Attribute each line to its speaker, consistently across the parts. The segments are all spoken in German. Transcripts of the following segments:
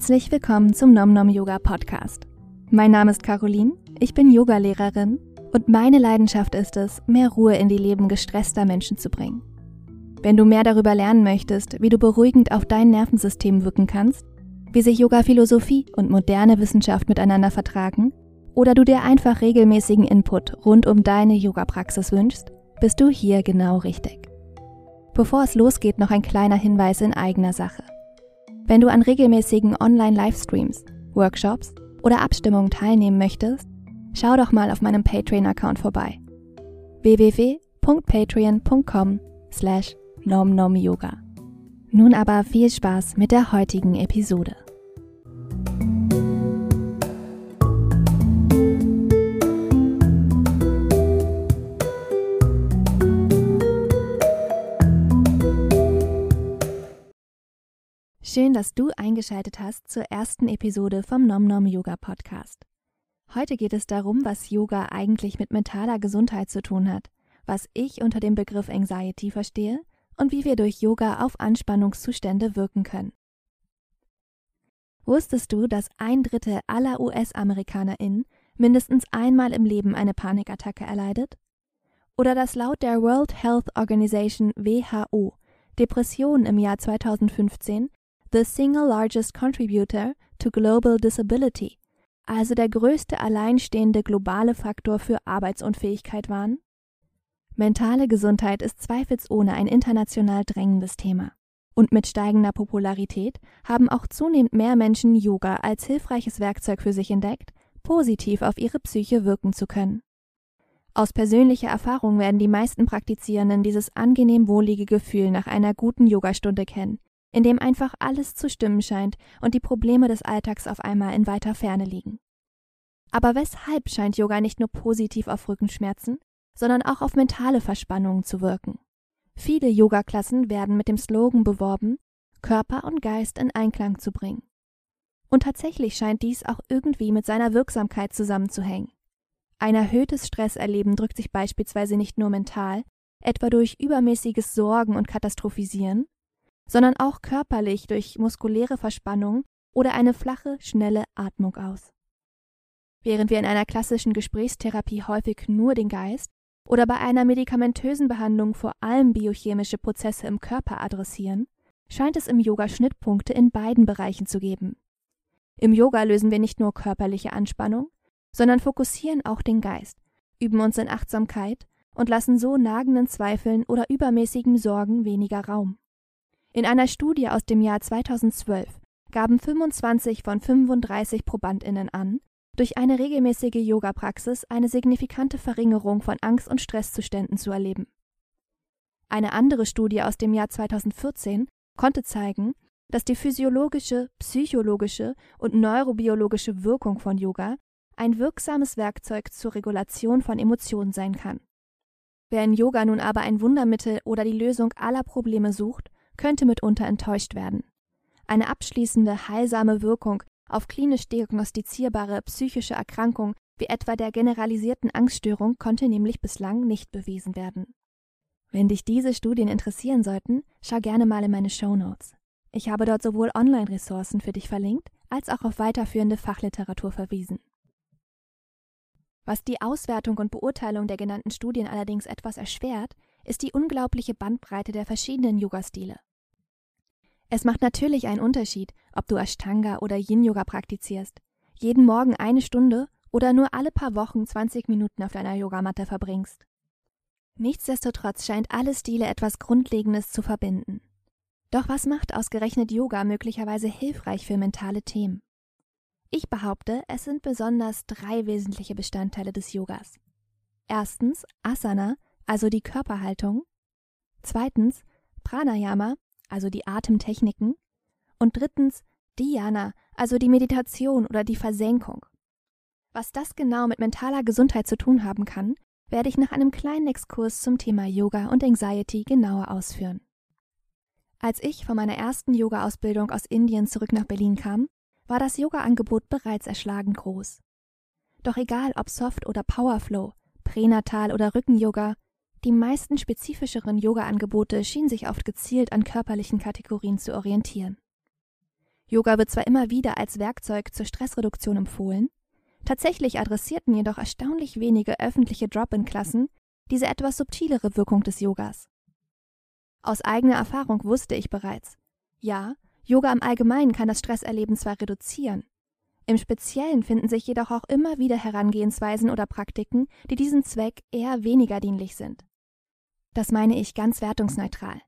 Speaker 1: Herzlich willkommen zum Nom Nom Yoga Podcast. Mein Name ist Caroline, ich bin Yogalehrerin und meine Leidenschaft ist es, mehr Ruhe in die Leben gestresster Menschen zu bringen. Wenn du mehr darüber lernen möchtest, wie du beruhigend auf dein Nervensystem wirken kannst, wie sich Yoga-Philosophie und moderne Wissenschaft miteinander vertragen, oder du dir einfach regelmäßigen Input rund um deine Yoga-Praxis wünschst, bist du hier genau richtig. Bevor es losgeht, noch ein kleiner Hinweis in eigener Sache. Wenn du an regelmäßigen Online-Livestreams, Workshops oder Abstimmungen teilnehmen möchtest, schau doch mal auf meinem Patreon-Account vorbei. www.patreon.com slash nomnomyoga. Nun aber viel Spaß mit der heutigen Episode. Schön, dass du eingeschaltet hast zur ersten Episode vom Nom Nom Yoga Podcast. Heute geht es darum, was Yoga eigentlich mit mentaler Gesundheit zu tun hat, was ich unter dem Begriff Anxiety verstehe und wie wir durch Yoga auf Anspannungszustände wirken können. Wusstest du, dass ein Drittel aller US-AmerikanerInnen mindestens einmal im Leben eine Panikattacke erleidet? Oder dass laut der World Health Organization WHO Depressionen im Jahr 2015 the single largest contributor to global disability, also der größte alleinstehende globale Faktor für Arbeitsunfähigkeit waren? Mentale Gesundheit ist zweifelsohne ein international drängendes Thema. Und mit steigender Popularität haben auch zunehmend mehr Menschen Yoga als hilfreiches Werkzeug für sich entdeckt, positiv auf ihre Psyche wirken zu können. Aus persönlicher Erfahrung werden die meisten Praktizierenden dieses angenehm wohlige Gefühl nach einer guten Yogastunde kennen, in dem einfach alles zu stimmen scheint und die Probleme des Alltags auf einmal in weiter Ferne liegen. Aber weshalb scheint Yoga nicht nur positiv auf Rückenschmerzen, sondern auch auf mentale Verspannungen zu wirken? Viele Yoga-Klassen werden mit dem Slogan beworben, Körper und Geist in Einklang zu bringen. Und tatsächlich scheint dies auch irgendwie mit seiner Wirksamkeit zusammenzuhängen. Ein erhöhtes Stresserleben drückt sich beispielsweise nicht nur mental, etwa durch übermäßiges Sorgen und Katastrophisieren, sondern auch körperlich durch muskuläre Verspannung oder eine flache, schnelle Atmung aus. Während wir in einer klassischen Gesprächstherapie häufig nur den Geist oder bei einer medikamentösen Behandlung vor allem biochemische Prozesse im Körper adressieren, scheint es im Yoga Schnittpunkte in beiden Bereichen zu geben. Im Yoga lösen wir nicht nur körperliche Anspannung, sondern fokussieren auch den Geist, üben uns in Achtsamkeit und lassen so nagenden Zweifeln oder übermäßigem Sorgen weniger Raum. In einer Studie aus dem Jahr 2012 gaben 25 von 35 Probandinnen an, durch eine regelmäßige Yoga-Praxis eine signifikante Verringerung von Angst- und Stresszuständen zu erleben. Eine andere Studie aus dem Jahr 2014 konnte zeigen, dass die physiologische, psychologische und neurobiologische Wirkung von Yoga ein wirksames Werkzeug zur Regulation von Emotionen sein kann. Wer in Yoga nun aber ein Wundermittel oder die Lösung aller Probleme sucht, könnte mitunter enttäuscht werden. Eine abschließende heilsame Wirkung auf klinisch diagnostizierbare psychische Erkrankungen wie etwa der generalisierten Angststörung konnte nämlich bislang nicht bewiesen werden. Wenn dich diese Studien interessieren sollten, schau gerne mal in meine Show Notes. Ich habe dort sowohl Online-Ressourcen für dich verlinkt, als auch auf weiterführende Fachliteratur verwiesen. Was die Auswertung und Beurteilung der genannten Studien allerdings etwas erschwert, ist die unglaubliche Bandbreite der verschiedenen Yoga-Stile. Es macht natürlich einen Unterschied, ob du Ashtanga oder Yin-Yoga praktizierst, jeden Morgen eine Stunde oder nur alle paar Wochen 20 Minuten auf deiner Yogamatte verbringst. Nichtsdestotrotz scheint alle Stile etwas Grundlegendes zu verbinden. Doch was macht ausgerechnet Yoga möglicherweise hilfreich für mentale Themen? Ich behaupte, es sind besonders drei wesentliche Bestandteile des Yogas. Erstens Asana, also die Körperhaltung. Zweitens Pranayama, also die Atemtechniken, und drittens Dhyana, also die Meditation oder die Versenkung. Was das genau mit mentaler Gesundheit zu tun haben kann, werde ich nach einem kleinen Exkurs zum Thema Yoga und Anxiety genauer ausführen. Als ich von meiner ersten Yoga-Ausbildung aus Indien zurück nach Berlin kam, war das Yoga-Angebot bereits erschlagend groß. Doch egal ob Soft- oder Powerflow, Pränatal- oder Rücken-Yoga, die meisten spezifischeren Yoga-Angebote schienen sich oft gezielt an körperlichen Kategorien zu orientieren. Yoga wird zwar immer wieder als Werkzeug zur Stressreduktion empfohlen, tatsächlich adressierten jedoch erstaunlich wenige öffentliche Drop-in-Klassen diese etwas subtilere Wirkung des Yogas. Aus eigener Erfahrung wusste ich bereits, ja, Yoga im Allgemeinen kann das Stresserleben zwar reduzieren, im Speziellen finden sich jedoch auch immer wieder Herangehensweisen oder Praktiken, die diesem Zweck eher weniger dienlich sind. Das meine ich ganz wertungsneutral.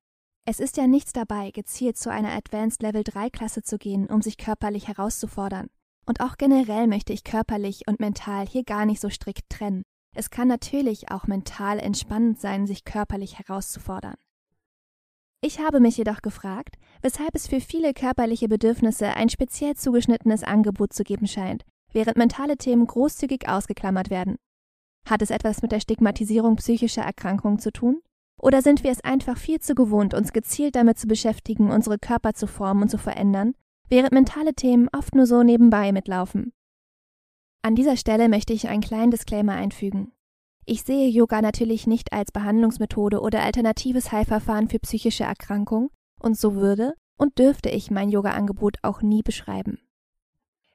Speaker 1: Es ist ja nichts dabei, gezielt zu einer Advanced Level 3 Klasse zu gehen, um sich körperlich herauszufordern. Und auch generell möchte ich körperlich und mental hier gar nicht so strikt trennen. Es kann natürlich auch mental entspannend sein, sich körperlich herauszufordern. Ich habe mich jedoch gefragt, weshalb es für viele körperliche Bedürfnisse ein speziell zugeschnittenes Angebot zu geben scheint, während mentale Themen großzügig ausgeklammert werden. Hat es etwas mit der Stigmatisierung psychischer Erkrankungen zu tun? Oder sind wir es einfach viel zu gewohnt, uns gezielt damit zu beschäftigen, unsere Körper zu formen und zu verändern, während mentale Themen oft nur so nebenbei mitlaufen? An dieser Stelle möchte ich einen kleinen Disclaimer einfügen. Ich sehe Yoga natürlich nicht als Behandlungsmethode oder alternatives Heilverfahren für psychische Erkrankungen und so würde und dürfte ich mein Yoga-Angebot auch nie beschreiben.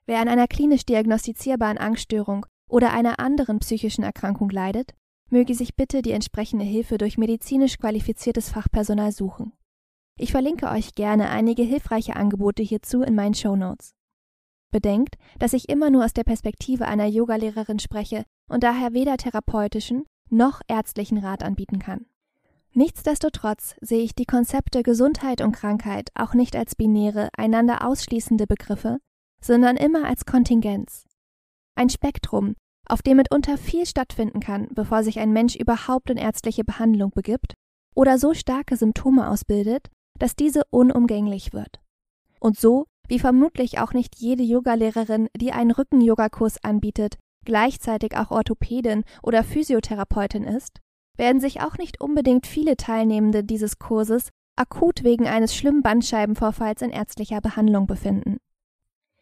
Speaker 1: Wer an einer klinisch diagnostizierbaren Angststörung oder einer anderen psychischen Erkrankung leidet, möge sich bitte die entsprechende Hilfe durch medizinisch qualifiziertes Fachpersonal suchen. Ich verlinke euch gerne einige hilfreiche Angebote hierzu in meinen Show Notes. Bedenkt, dass ich immer nur aus der Perspektive einer Yogalehrerin spreche und daher weder therapeutischen noch ärztlichen Rat anbieten kann. Nichtsdestotrotz sehe ich die Konzepte Gesundheit und Krankheit auch nicht als binäre, einander ausschließende Begriffe, sondern immer als Kontingenz. Ein Spektrum, auf dem mitunter viel stattfinden kann, bevor sich ein Mensch überhaupt in ärztliche Behandlung begibt oder so starke Symptome ausbildet, dass diese unumgänglich wird. Und so wie vermutlich auch nicht jede Yogalehrerin, die einen Rücken-Yoga-Kurs anbietet, gleichzeitig auch Orthopädin oder Physiotherapeutin ist, werden sich auch nicht unbedingt viele Teilnehmende dieses Kurses akut wegen eines schlimmen Bandscheibenvorfalls in ärztlicher Behandlung befinden.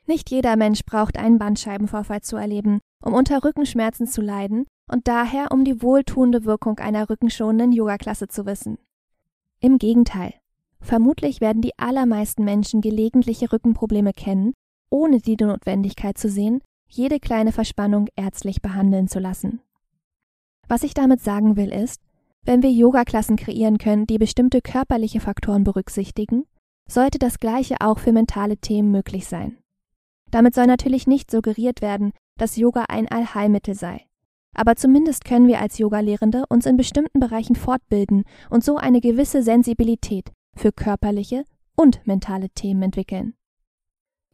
Speaker 1: Nicht jeder Mensch braucht einen Bandscheibenvorfall zu erleben, um unter Rückenschmerzen zu leiden und daher um die wohltuende Wirkung einer rückenschonenden Yogaklasse zu wissen. Im Gegenteil, Vermutlich werden die allermeisten Menschen gelegentliche Rückenprobleme kennen, ohne die Notwendigkeit zu sehen, jede kleine Verspannung ärztlich behandeln zu lassen. Was ich damit sagen will ist, wenn wir Yoga-Klassen kreieren können, die bestimmte körperliche Faktoren berücksichtigen, sollte das Gleiche auch für mentale Themen möglich sein. Damit soll natürlich nicht suggeriert werden, dass Yoga ein Allheilmittel sei. Aber zumindest können wir als Yogalehrende uns in bestimmten Bereichen fortbilden und so eine gewisse Sensibilität für körperliche und mentale Themen entwickeln.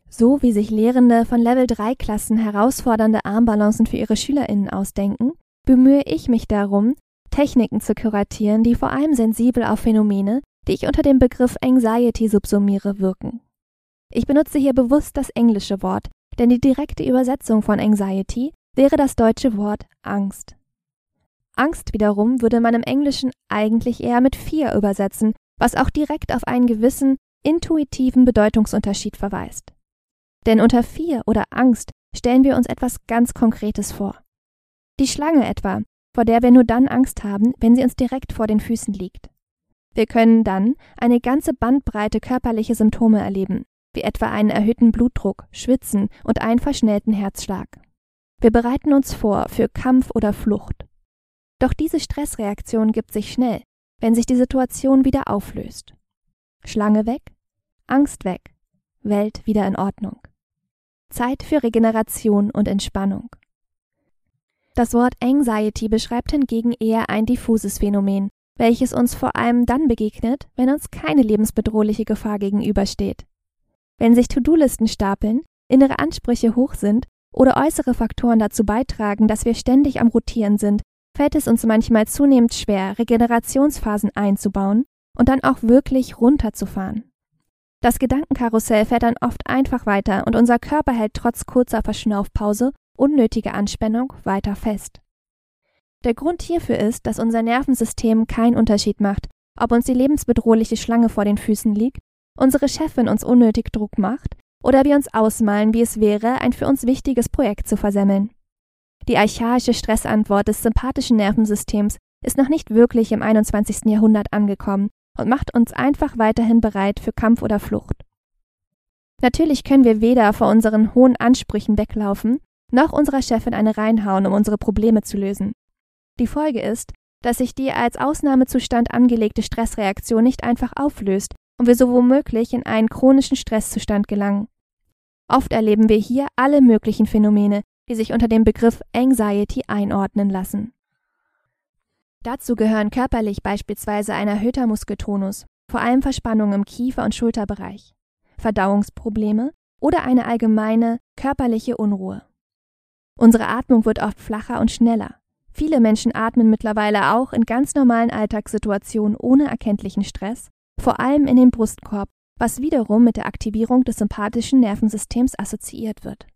Speaker 1: So wie sich Lehrende von Level 3 Klassen herausfordernde Armbalancen für ihre Schülerinnen ausdenken, bemühe ich mich darum, Techniken zu kuratieren, die vor allem sensibel auf Phänomene, die ich unter dem Begriff Anxiety subsumiere, wirken. Ich benutze hier bewusst das englische Wort, denn die direkte Übersetzung von Anxiety wäre das deutsche Wort Angst. Angst wiederum würde man im Englischen eigentlich eher mit Fear übersetzen, was auch direkt auf einen gewissen intuitiven Bedeutungsunterschied verweist. Denn unter Vier oder Angst stellen wir uns etwas ganz Konkretes vor. Die Schlange etwa, vor der wir nur dann Angst haben, wenn sie uns direkt vor den Füßen liegt. Wir können dann eine ganze Bandbreite körperliche Symptome erleben, wie etwa einen erhöhten Blutdruck, Schwitzen und einen verschnellten Herzschlag. Wir bereiten uns vor für Kampf oder Flucht. Doch diese Stressreaktion gibt sich schnell, wenn sich die Situation wieder auflöst. Schlange weg, Angst weg, Welt wieder in Ordnung. Zeit für Regeneration und Entspannung. Das Wort Anxiety beschreibt hingegen eher ein diffuses Phänomen, welches uns vor allem dann begegnet, wenn uns keine lebensbedrohliche Gefahr gegenübersteht. Wenn sich To-Do-Listen stapeln, innere Ansprüche hoch sind oder äußere Faktoren dazu beitragen, dass wir ständig am Rotieren sind, fällt es uns manchmal zunehmend schwer, Regenerationsphasen einzubauen und dann auch wirklich runterzufahren. Das Gedankenkarussell fährt dann oft einfach weiter und unser Körper hält trotz kurzer Verschnaufpause unnötige Anspannung weiter fest. Der Grund hierfür ist, dass unser Nervensystem keinen Unterschied macht, ob uns die lebensbedrohliche Schlange vor den Füßen liegt, unsere Chefin uns unnötig Druck macht oder wir uns ausmalen, wie es wäre, ein für uns wichtiges Projekt zu versemmeln. Die archaische Stressantwort des sympathischen Nervensystems ist noch nicht wirklich im 21. Jahrhundert angekommen und macht uns einfach weiterhin bereit für Kampf oder Flucht. Natürlich können wir weder vor unseren hohen Ansprüchen weglaufen, noch unserer Chefin eine reinhauen, um unsere Probleme zu lösen. Die Folge ist, dass sich die als Ausnahmezustand angelegte Stressreaktion nicht einfach auflöst und wir so womöglich in einen chronischen Stresszustand gelangen. Oft erleben wir hier alle möglichen Phänomene, die sich unter dem Begriff Anxiety einordnen lassen. Dazu gehören körperlich beispielsweise ein erhöhter Muskeltonus, vor allem Verspannungen im Kiefer- und Schulterbereich, Verdauungsprobleme oder eine allgemeine körperliche Unruhe. Unsere Atmung wird oft flacher und schneller. Viele Menschen atmen mittlerweile auch in ganz normalen Alltagssituationen ohne erkenntlichen Stress, vor allem in den Brustkorb, was wiederum mit der Aktivierung des sympathischen Nervensystems assoziiert wird.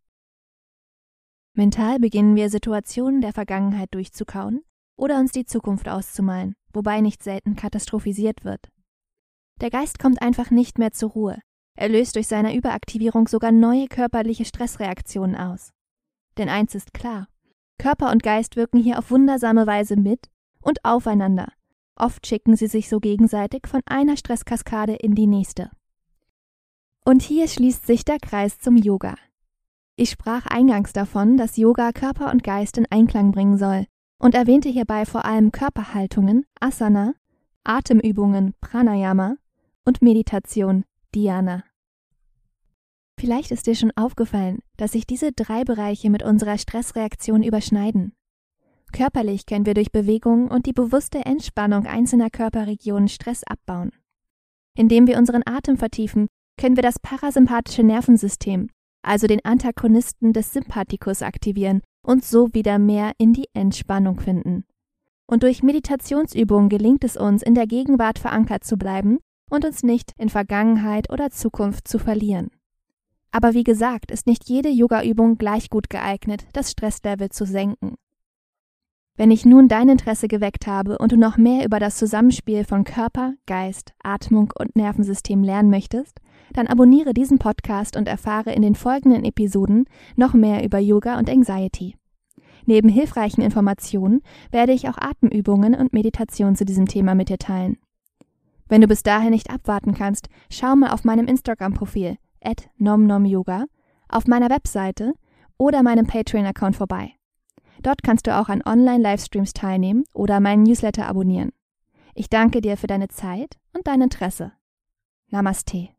Speaker 1: Mental beginnen wir Situationen der Vergangenheit durchzukauen oder uns die Zukunft auszumalen, wobei nicht selten katastrophisiert wird. Der Geist kommt einfach nicht mehr zur Ruhe. Er löst durch seine Überaktivierung sogar neue körperliche Stressreaktionen aus. Denn eins ist klar, Körper und Geist wirken hier auf wundersame Weise mit und aufeinander. Oft schicken sie sich so gegenseitig von einer Stresskaskade in die nächste. Und hier schließt sich der Kreis zum Yoga. Ich sprach eingangs davon, dass Yoga Körper und Geist in Einklang bringen soll und erwähnte hierbei vor allem Körperhaltungen, Asana, Atemübungen, Pranayama und Meditation, Dhyana. Vielleicht ist dir schon aufgefallen, dass sich diese drei Bereiche mit unserer Stressreaktion überschneiden. Körperlich können wir durch Bewegung und die bewusste Entspannung einzelner Körperregionen Stress abbauen. Indem wir unseren Atem vertiefen, können wir das parasympathische Nervensystem, also den Antagonisten des Sympathikus, aktivieren und so wieder mehr in die Entspannung finden. Und durch Meditationsübungen gelingt es uns, in der Gegenwart verankert zu bleiben und uns nicht in Vergangenheit oder Zukunft zu verlieren. Aber wie gesagt, ist nicht jede Yoga-Übung gleich gut geeignet, das Stresslevel zu senken. Wenn ich nun dein Interesse geweckt habe und du noch mehr über das Zusammenspiel von Körper, Geist, Atmung und Nervensystem lernen möchtest, dann abonniere diesen Podcast und erfahre in den folgenden Episoden noch mehr über Yoga und Anxiety. Neben hilfreichen Informationen werde ich auch Atemübungen und Meditation zu diesem Thema mit dir teilen. Wenn du bis dahin nicht abwarten kannst, schau mal auf meinem Instagram-Profil at nomnomyoga, auf meiner Webseite oder meinem Patreon-Account vorbei. Dort kannst du auch an Online-Livestreams teilnehmen oder meinen Newsletter abonnieren. Ich danke dir für deine Zeit und dein Interesse. Namaste.